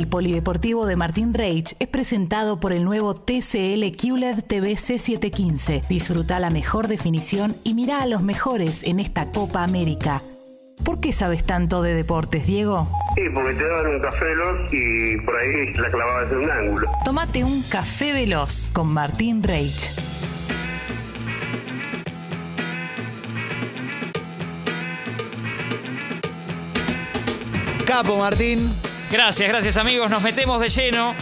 El polideportivo de Martín Reich es presentado por el nuevo TCL QLED TV C715. Disfruta la mejor definición y mira a los mejores en esta Copa América. ¿Por qué sabes tanto de deportes, Diego? Sí, porque te daban un café veloz y por ahí la clavabas en un ángulo. Tómate un café veloz con Martín Reich. Capo, Martín. Gracias, gracias amigos. Nos metemos de lleno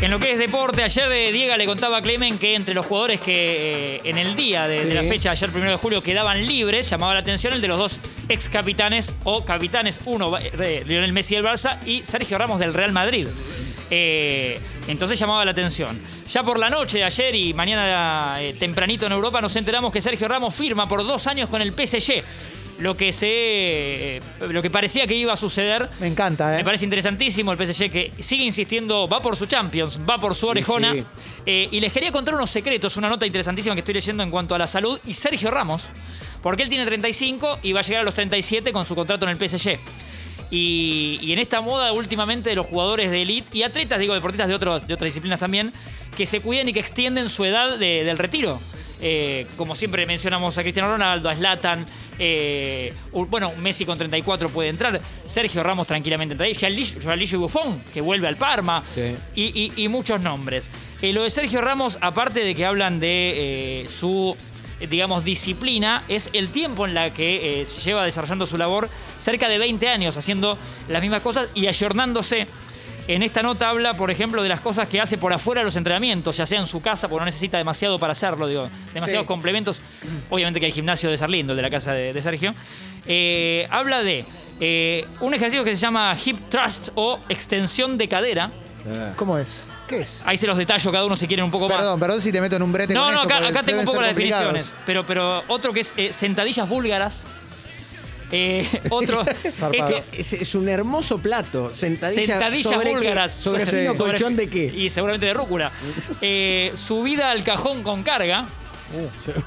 en lo que es deporte. Ayer eh, Diego le contaba a Clemen que entre los jugadores que eh, en el día de, de la fecha, ayer primero de julio, quedaban libres, llamaba la atención el de los dos ex capitanes o capitanes, uno de Lionel Messi del Barça y Sergio Ramos del Real Madrid. Eh, entonces llamaba la atención. Ya por la noche de ayer y mañana eh, tempranito en Europa nos enteramos que Sergio Ramos firma por dos años con el PSG. Lo que se, eh, lo que parecía que iba a suceder Me encanta, ¿eh? me parece interesantísimo el PSG que sigue insistiendo, va por su Champions, va por su orejona. sí. Eh, y les quería contar unos secretos, una nota interesantísima que estoy leyendo en cuanto a la salud. Y Sergio Ramos, porque él tiene 35 y va a llegar a los 37 con su contrato en el PSG. Y, y en esta moda últimamente de los jugadores de elite y atletas, digo, deportistas de, otros, de otras disciplinas también, que se cuidan y que extienden su edad de- del retiro. Eh, como siempre mencionamos a Cristiano Ronaldo, a Zlatan, eh, bueno, Messi con 34 puede entrar, Sergio Ramos tranquilamente entra ahí, Gianluigi Gianluigi Buffon, que vuelve al Parma, Sí. y, y- y muchos nombres. Eh, lo de Sergio Ramos, aparte de que hablan de eh, su, digamos, disciplina, es el tiempo en la que eh, se lleva desarrollando su labor, cerca de 20 años haciendo las mismas cosas y ayornándose. En esta nota habla, por ejemplo, de las cosas que hace por afuera de los entrenamientos, ya sea en su casa, porque no necesita demasiado para hacerlo, digo, demasiados Sí. complementos. Obviamente que el gimnasio de ser lindo, el de la casa de, de Sergio. Eh, habla de eh, un ejercicio que se llama hip thrust o extensión de cadera. ¿Cómo es? ¿Qué es? Ahí se los detallo cada uno si quieren un poco más. Perdón, perdón si te meto en un brete No, con no, esto, acá, tengo un poco las definiciones. Pero, pero otro que es eh, sentadillas búlgaras. Eh, otro. Este, Es, es un hermoso plato. Sentadilla, Sentadillas sobre qué- búlgaras. ¿Sobre Sí. fino sobre- colchón de qué? Y seguramente de rúcula. Eh, subida al cajón con carga.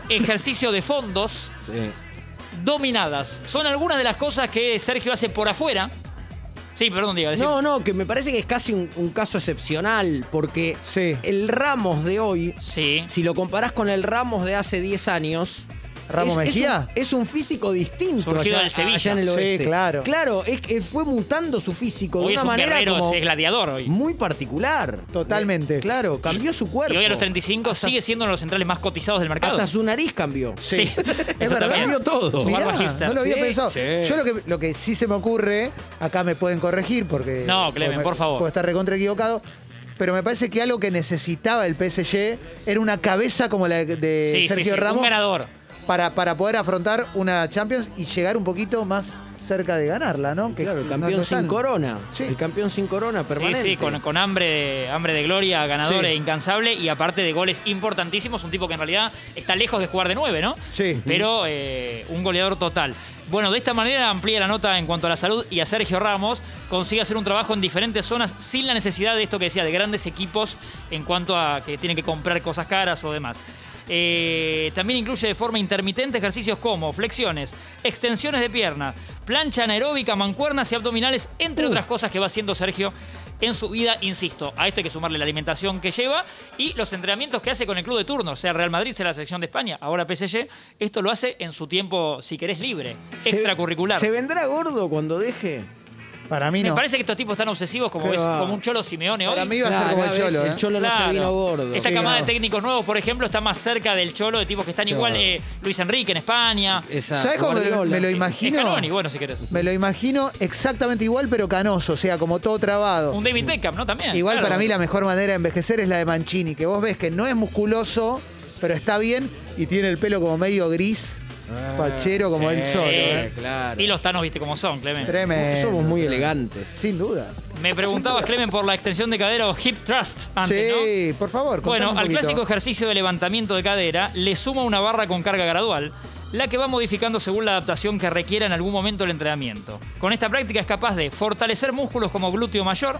Ejercicio de fondos. Dominadas. Son algunas de las cosas que Sergio hace por afuera. Sí, perdón, decí- No, no, que me parece que es casi un, un caso excepcional, porque Sí. el Ramos de hoy, Sí. si lo comparás con el Ramos de hace 10 años... ¿Ramos es- es Mejía? un- Es un, físico distinto. Surgido allá- del Sevilla. allá en el Sí, oeste. claro. Claro, es que fue mutando su físico Hoy de es una un manera guerrero, como es gladiador hoy. muy particular. Totalmente. Claro, cambió su cuerpo. Y hoy a los 35 sigue siendo uno de los centrales más cotizados del mercado. Hasta su nariz cambió. Sí, Es eso verdad, cambió todo. Mirá, no lo había Sí, pensado. sí. Yo lo que, lo que sí se me ocurre, acá me pueden corregir porque. No, Clemen, por favor. Puedo estar recontra equivocado. Pero me parece que algo que necesitaba el PSG era una cabeza como la de Sí, sí, Sergio sí, Ramos un ganador. Para, para poder afrontar una Champions y llegar un poquito más cerca de ganarla, ¿no? Que- Claro, el campeón no sin corona. Sí. El campeón sin corona permanente. Sí, sí, con, con hambre, de, hambre de gloria, ganador Sí. e incansable y aparte de goles importantísimos, un tipo que en realidad está lejos de jugar de nueve, ¿no? Sí. Pero eh, un goleador total. Bueno, de esta manera amplía la nota en cuanto a la salud y a Sergio Ramos consigue hacer un trabajo en diferentes zonas sin la necesidad de esto que decía, de grandes equipos en cuanto a que tienen que comprar cosas caras o demás. Eh, también incluye de forma intermitente ejercicios como flexiones, extensiones de pierna, plancha anaeróbica, mancuernas y abdominales, entre Uh. otras cosas que va haciendo Sergio en su vida, insisto. A esto hay que sumarle la alimentación que lleva y los entrenamientos que hace con el club de turno, sea Real Madrid, sea la selección de España, ahora PSG. Esto lo hace en su tiempo, si querés, libre, Se- extracurricular. ¿Se vendrá gordo cuando deje? Para mí Me parece que estos tipos están obsesivos como, es, como un cholo Simeone hoy. Para mí va a ser como el Cholo, ¿eh? El Cholo no se Claro. vino gordo. Esta Sí, camada no. de técnicos nuevos, por ejemplo, está más cerca del cholo de tipos que están igual. eh, Luis Enrique en España. Exacto, ¿Sabes cómo me lo, Guardiola. me lo imagino? Scaloni, bueno, si querés. Me lo imagino exactamente igual, pero canoso, o sea, como todo trabado. Un David Beckham, ¿no? También. Igual claro. para mí la mejor manera de envejecer es la de Mancini, que vos ves que no es musculoso, pero está bien y tiene el pelo como medio gris, fachero como él solo. ¿eh? claro. Y los Thanos, viste cómo son, Clemen. Tremendo. Somos muy elegantes. Sin duda. Me preguntabas, Clemen, por la extensión de cadera o hip thrust antes, ¿no? sí, por favor. contame Bueno, un al poquito. clásico ejercicio de levantamiento de cadera le suma una barra con carga gradual, la que va modificando según la adaptación que requiera en algún momento el entrenamiento. Con esta práctica es capaz de fortalecer músculos como glúteo mayor,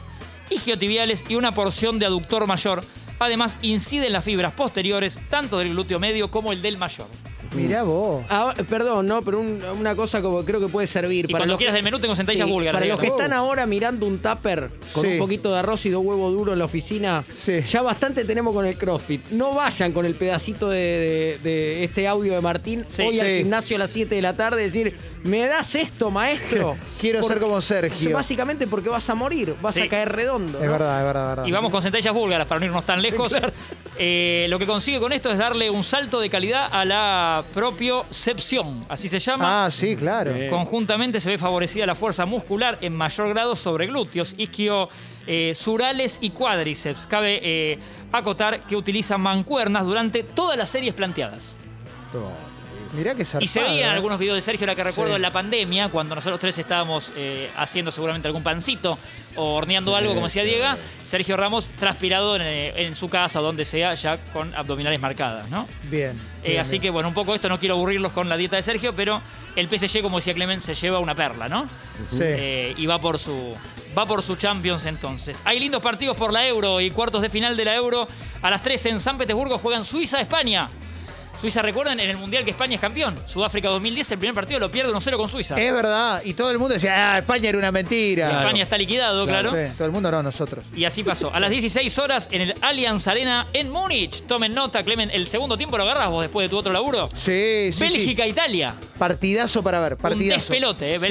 isquiotibiales y una porción de aductor mayor. Además, incide en las fibras posteriores, tanto del glúteo medio como el del mayor. Mirá vos. Ah, perdón, no, pero un- una cosa como creo que puede servir Y para cuando los quieras del menú tengo centellas Sí, búlgaras. Para los que digamos. están ahora mirando un tupper con Sí. un poquito de arroz y dos huevos duros en la oficina, Sí. ya bastante tenemos con el CrossFit. No vayan con el pedacito de, de- de este audio de Martín Sí. hoy al Sí. gimnasio a las 7 de la tarde decir, ¿me das esto, maestro? Quiero ser como Sergio. Básicamente porque vas a morir, vas Sí. a caer redondo. Es ¿no? verdad, es verdad, es verdad. Y vamos con centellas búlgaras para no irnos tan lejos. Eh, lo que consigue con esto es darle un salto de calidad a la propiocepción, así se llama. Ah, sí, claro. Conjuntamente se ve favorecida la fuerza muscular en mayor grado sobre glúteos, isquio, eh, surales y cuádriceps. Cabe eh, acotar que utiliza mancuernas durante todas las series planteadas. Mirá que zarpado. Y se veía en ¿eh? algunos videos de Sergio, la que recuerdo Sí. en la pandemia, cuando nosotros tres estábamos eh, haciendo seguramente algún pancito o horneando algo, como decía Diego, Sergio Ramos transpirado en, eh, en su casa o donde sea, ya con abdominales marcadas, ¿no? Bien. Eh, bien, así bien. que bueno, un poco esto, no quiero aburrirlos con la dieta de Sergio, pero el PSG, como decía Clemen, se lleva una perla, ¿no? Sí. Y va por su va por su Champions entonces. Hay lindos partidos por la Euro y cuartos de final de la Euro. A las 13 en San Petersburgo juegan Suiza-España. Suiza, recuerden, en el Mundial que España es campeón. Sudáfrica 2010, el primer partido lo pierde 1-0 con Suiza. Es verdad. Y todo el mundo decía, ah, España era una mentira. España está liquidado, claro. Sí, todo el mundo no, nosotros. Y así pasó. A las 16 horas en el Allianz Arena en Múnich. Tomen nota, Clemen, el segundo tiempo lo agarras vos después de tu otro laburo. Sí, sí. Bélgica-Italia. sí. Partidazo para ver, Un partidazo. despelote, ¿eh? Sí.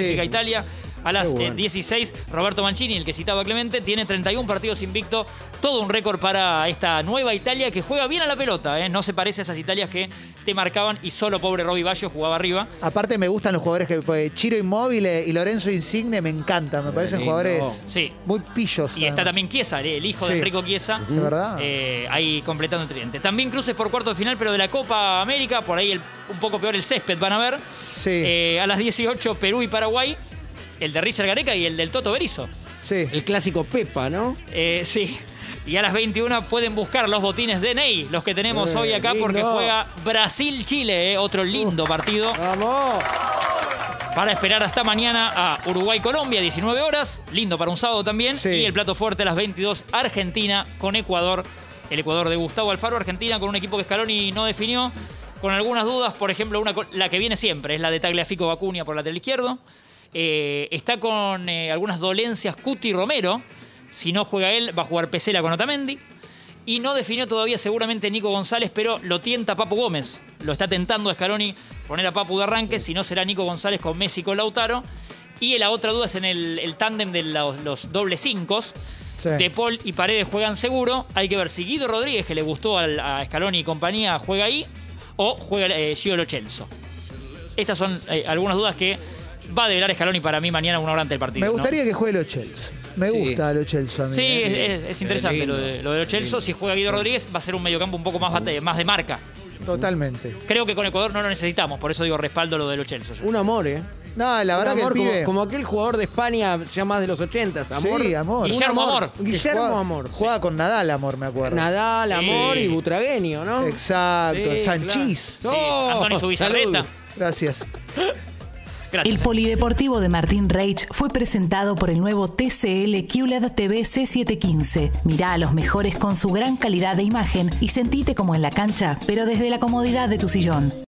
A las Qué bueno. eh, 16, Roberto Mancini, el que citaba Clemente, tiene 31 partidos invicto. Todo un récord para esta nueva Italia que juega bien a la pelota. ¿eh? No se parece a esas Italias que te marcaban y solo pobre Robbie Baggio jugaba arriba. Aparte me gustan los jugadores que pues, Chiro Inmóvil y Lorenzo Insigne me encantan, me parecen lindo. jugadores Sí. muy pillos. Y está también Chiesa, el hijo de Sí. Enrico Chiesa. ¿De verdad? Eh, ahí completando el tridente. También cruces por cuarto de final, pero de la Copa América, por ahí el- un poco peor el césped van a ver. Sí. Eh, a las 18, Perú y Paraguay. El de Richard Gareca y el del Toto Berizo. Sí. El clásico Pepa, ¿no? Eh, sí. Y a las 21 pueden buscar los botines de Ney, los que tenemos Eh, hoy acá, porque juega Brasil-Chile, eh, otro lindo partido. ¡Vamos! Para esperar hasta mañana a Uruguay-Colombia, 19 horas. Lindo para un sábado también. Sí. Y el plato fuerte a las 22, Argentina con Ecuador. El Ecuador de Gustavo Alfaro, Argentina con un equipo que Scaloni no definió. Con algunas dudas, por ejemplo, una, la que viene siempre es la de Tagliafico Bacunia por lateral izquierdo. Eh, está con eh, algunas dolencias Cuti Romero. Si no juega él, va a jugar Pesela con Otamendi. Y no definió todavía seguramente Nico González, pero lo tienta Papu Gómez. Lo está tentando a Scaloni poner a Papu de arranque, si no será Nico González con Messi con Lautaro. Y la otra duda es en el, el tándem de los, los dobles cinco. Sí. De Paul y Paredes juegan seguro. Hay que ver si Guido Rodríguez, que le gustó al- a Scaloni y compañía, juega ahí. O juega eh, Gio Lo Celso. Estas son eh, algunas dudas que va a develar Scaloni para mí mañana una hora antes del partido. Me ¿no? gustaría que juegue los Chelsea. Me Sí. gusta los Chelsea a mí. Sí, eh. es, es- es interesante lo de, lo de Lo Celso. Si juega Guido Rodríguez, va a ser un mediocampo un poco más, bate- más de marca. Totalmente. Creo que con Ecuador no lo necesitamos, por eso digo respaldo lo de Lo Celso. yo. Un amor, ¿eh? No, la verdad que el amor como, pibe... como aquel jugador de España ya más de los 80 Amor. Sí, amor. Guillermo Amor. Guillermo Juega- Amor. Juega con Nadal, amor, me acuerdo. Nadal, Sí. Amor y Butragueño, ¿no? Exacto. Sí, Sanchís. Sí, Andoni Subizarreta. salud. Gracias. El Gracias. Polideportivo de Martín Reich fue presentado por el nuevo TCL QLED TV C715. Mirá a los mejores con su gran calidad de imagen y sentite como en la cancha, pero desde la comodidad de tu sillón.